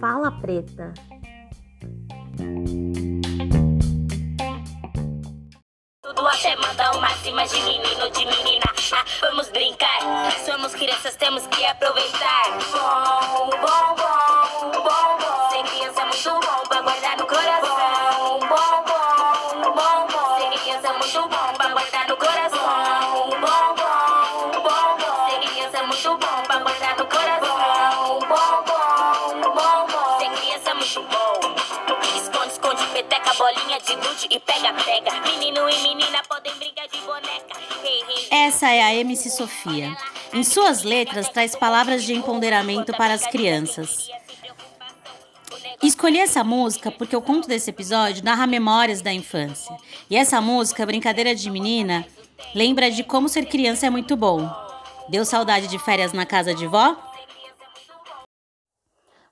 Fala preta. Tudo até mandar uma cima de menino, de menina. Essa é a MC Sofia. Em suas letras, traz palavras de empoderamento para as crianças. Escolhi essa música porque o conto desse episódio narra memórias da infância. E essa música, Brincadeira de Menina, lembra de como ser criança é muito bom. Deu saudade de férias na casa de vó?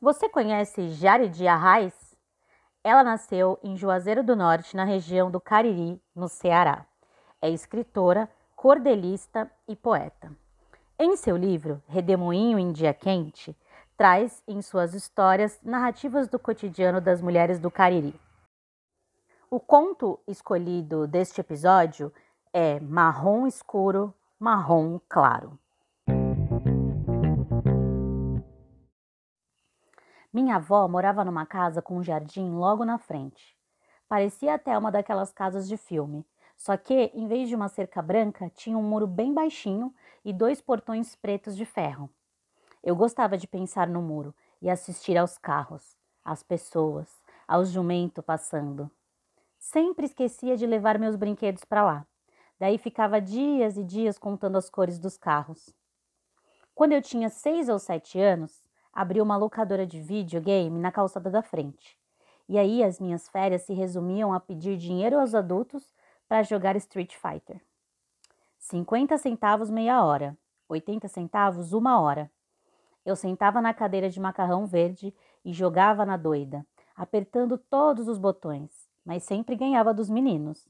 Você conhece Jaridi Arraes? Ela nasceu em Juazeiro do Norte, na região do Cariri, no Ceará. É escritora, cordelista e poeta. Em seu livro Redemoinho em Dia Quente, traz em suas histórias narrativas do cotidiano das mulheres do Cariri. O conto escolhido deste episódio é Marrom Escuro, Marrom Claro. Minha avó morava numa casa com um jardim logo na frente. Parecia até uma daquelas casas de filme, só que, em vez de uma cerca branca, tinha um muro bem baixinho e dois portões pretos de ferro. Eu gostava de pensar no muro e assistir aos carros, às pessoas, aos jumento passando. Sempre esquecia de levar meus brinquedos para lá. Daí ficava dias e dias contando as cores dos carros. Quando eu tinha seis ou sete anos, abri uma locadora de videogame na calçada da frente. E aí as minhas férias se resumiam a pedir dinheiro aos adultos para jogar Street Fighter. 50 centavos meia hora, 80 centavos uma hora. Eu sentava na cadeira de macarrão verde e jogava na doida, apertando todos os botões, mas sempre ganhava dos meninos.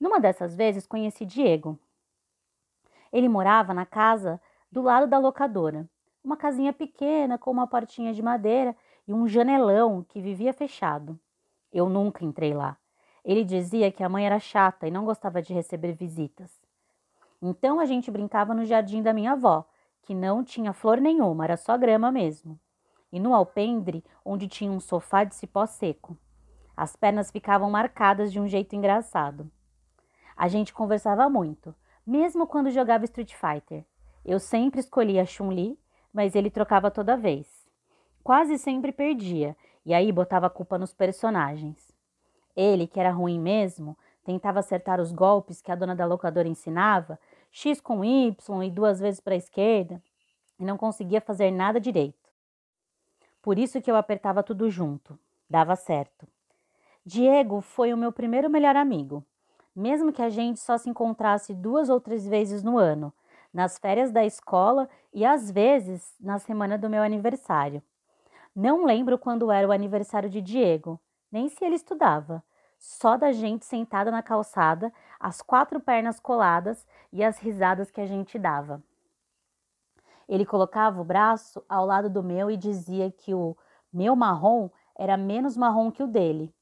Numa dessas vezes conheci Diego. Ele morava na casa do lado da locadora, uma casinha pequena com uma portinha de madeira e um janelão que vivia fechado. Eu nunca entrei lá. Ele dizia que a mãe era chata e não gostava de receber visitas. Então a gente brincava no jardim da minha avó, que não tinha flor nenhuma, era só grama mesmo. E no alpendre, onde tinha um sofá de cipó seco. As pernas ficavam marcadas de um jeito engraçado. A gente conversava muito, mesmo quando jogava Street Fighter. Eu sempre escolhia Chun-Li, mas ele trocava toda vez. Quase sempre perdia, e aí botava a culpa nos personagens. Ele, que era ruim mesmo, tentava acertar os golpes que a dona da locadora ensinava, X com Y e duas vezes para a esquerda, e não conseguia fazer nada direito. Por isso que eu apertava tudo junto. Dava certo. Diego foi o meu primeiro melhor amigo, mesmo que a gente só se encontrasse duas ou três vezes no ano, nas férias da escola e às vezes na semana do meu aniversário. Não lembro quando era o aniversário de Diego, nem se ele estudava. Só da gente sentada na calçada, as quatro pernas coladas e as risadas que a gente dava. Ele colocava o braço ao lado do meu e dizia que o meu marrom era menos marrom que o dele.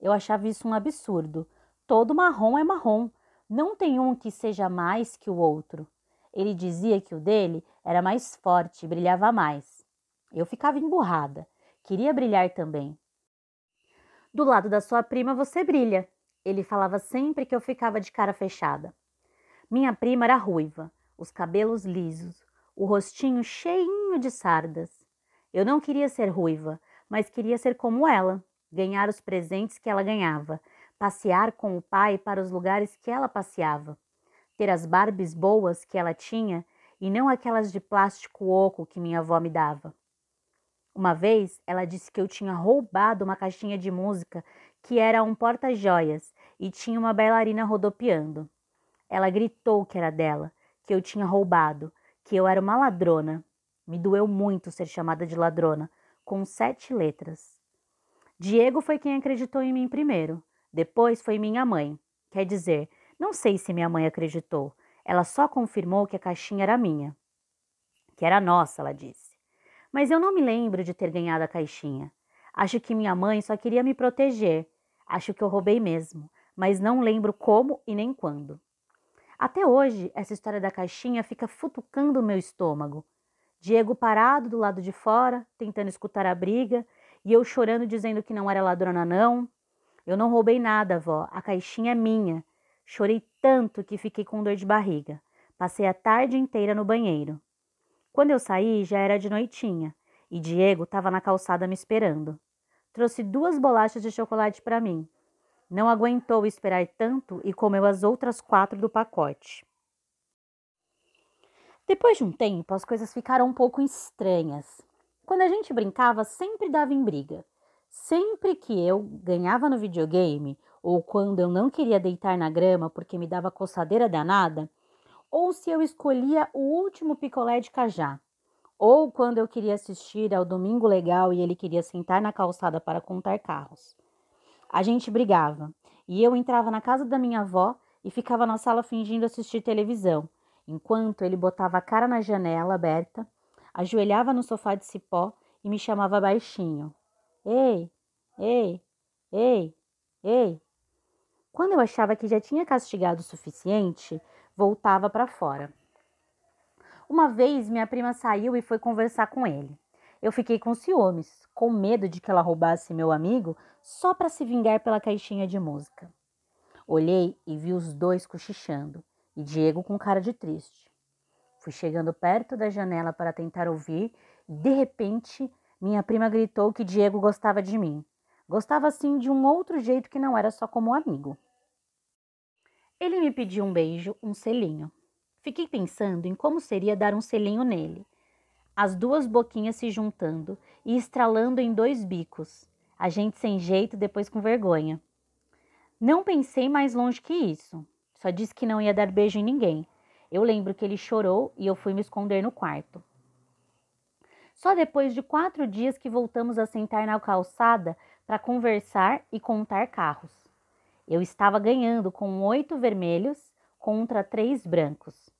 Eu achava isso um absurdo. Todo marrom é marrom. Não tem um que seja mais que o outro. Ele dizia que o dele era mais forte e brilhava mais. Eu ficava emburrada. Queria brilhar também. Do lado da sua prima você brilha. Ele falava sempre que eu ficava de cara fechada. Minha prima era ruiva, os cabelos lisos, o rostinho cheinho de sardas. Eu não queria ser ruiva, mas queria ser como ela, ganhar os presentes que ela ganhava, passear com o pai para os lugares que ela passeava ter as Barbies boas que ela tinha e não aquelas de plástico oco que minha avó me dava. Uma vez ela disse que eu tinha roubado uma caixinha de música que era um porta-joias e tinha uma bailarina rodopiando. Ela gritou que era dela, que eu tinha roubado, que eu era uma ladrona. Me doeu muito ser chamada de ladrona, com sete letras. Diego foi quem acreditou em mim primeiro, depois foi minha mãe. Quer dizer, não sei se minha mãe acreditou. Ela só confirmou que a caixinha era minha. Que era nossa, ela disse. Mas eu não me lembro de ter ganhado a caixinha. Acho que minha mãe só queria me proteger. Acho que eu roubei mesmo, mas não lembro como e nem quando. Até hoje, essa história da caixinha fica futucando o meu estômago. Diego parado do lado de fora, tentando escutar a briga, e eu chorando dizendo que não era ladrona não. Eu não roubei nada, vó, a caixinha é minha. Chorei tanto que fiquei com dor de barriga. Passei a tarde inteira no banheiro. Quando eu saí, já era de noitinha, e Diego estava na calçada me esperando. Trouxe duas bolachas de chocolate para mim. Não aguentou esperar tanto e comeu as outras quatro do pacote. Depois de um tempo, as coisas ficaram um pouco estranhas. Quando a gente brincava, sempre dava em briga. Sempre que eu ganhava no videogame, ou quando eu não queria deitar na grama porque me dava coçadeira danada, ou se eu escolhia o último picolé de cajá, ou quando eu queria assistir ao Domingo Legal e ele queria sentar na calçada para contar carros. A gente brigava e eu entrava na casa da minha avó e ficava na sala fingindo assistir televisão, enquanto ele botava a cara na janela aberta, ajoelhava no sofá de cipó e me chamava baixinho. Ei, ei, ei, ei. Quando eu achava que já tinha castigado o suficiente, voltava para fora. Uma vez minha prima saiu e foi conversar com ele. Eu fiquei com ciúmes, com medo de que ela roubasse meu amigo só para se vingar pela caixinha de música. Olhei e vi os dois cochichando e Diego com cara de triste. Fui chegando perto da janela para tentar ouvir e, de repente, minha prima gritou que Diego gostava de mim. Gostava assim de um outro jeito que não era só como amigo. Ele me pediu um beijo, um selinho. Fiquei pensando em como seria dar um selinho nele. As duas boquinhas se juntando e estralando em dois bicos. A gente sem jeito, depois com vergonha. Não pensei mais longe que isso. Só disse que não ia dar beijo em ninguém. Eu lembro que ele chorou e eu fui me esconder no quarto. Só depois de quatro dias que voltamos a sentar na calçada para conversar e contar carros. Eu estava ganhando com oito vermelhos contra três brancos.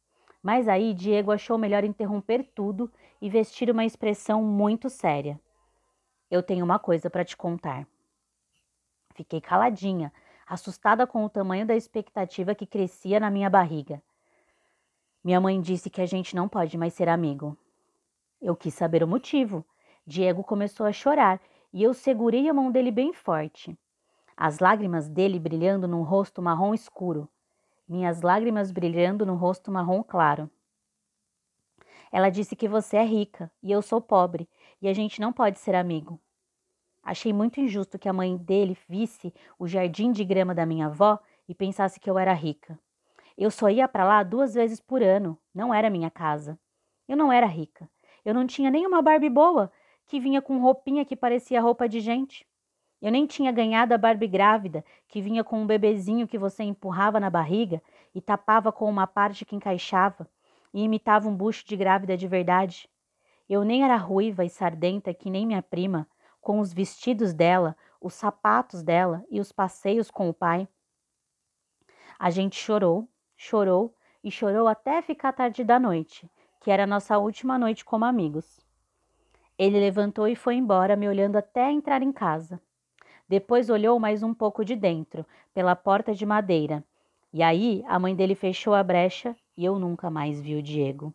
Mas aí Diego achou melhor interromper tudo e vestir uma expressão muito séria. Eu tenho uma coisa para te contar. Fiquei caladinha, assustada com o tamanho da expectativa que crescia na minha barriga. Minha mãe disse que a gente não pode mais ser amigo. Eu quis saber o motivo. Diego começou a chorar e eu segurei a mão dele bem forte as lágrimas dele brilhando num rosto marrom escuro, minhas lágrimas brilhando no rosto marrom claro. Ela disse que você é rica e eu sou pobre e a gente não pode ser amigo. Achei muito injusto que a mãe dele visse o jardim de grama da minha avó e pensasse que eu era rica. Eu só ia para lá duas vezes por ano, não era minha casa. Eu não era rica. Eu não tinha nenhuma Barbie boa que vinha com roupinha que parecia roupa de gente. Eu nem tinha ganhado a Barbie grávida, que vinha com um bebezinho que você empurrava na barriga e tapava com uma parte que encaixava e imitava um bucho de grávida de verdade. Eu nem era ruiva e sardenta que nem minha prima, com os vestidos dela, os sapatos dela e os passeios com o pai. A gente chorou, chorou e chorou até ficar tarde da noite, que era a nossa última noite como amigos. Ele levantou e foi embora, me olhando até entrar em casa. Depois olhou mais um pouco de dentro, pela porta de madeira. E aí a mãe dele fechou a brecha e eu nunca mais vi o Diego.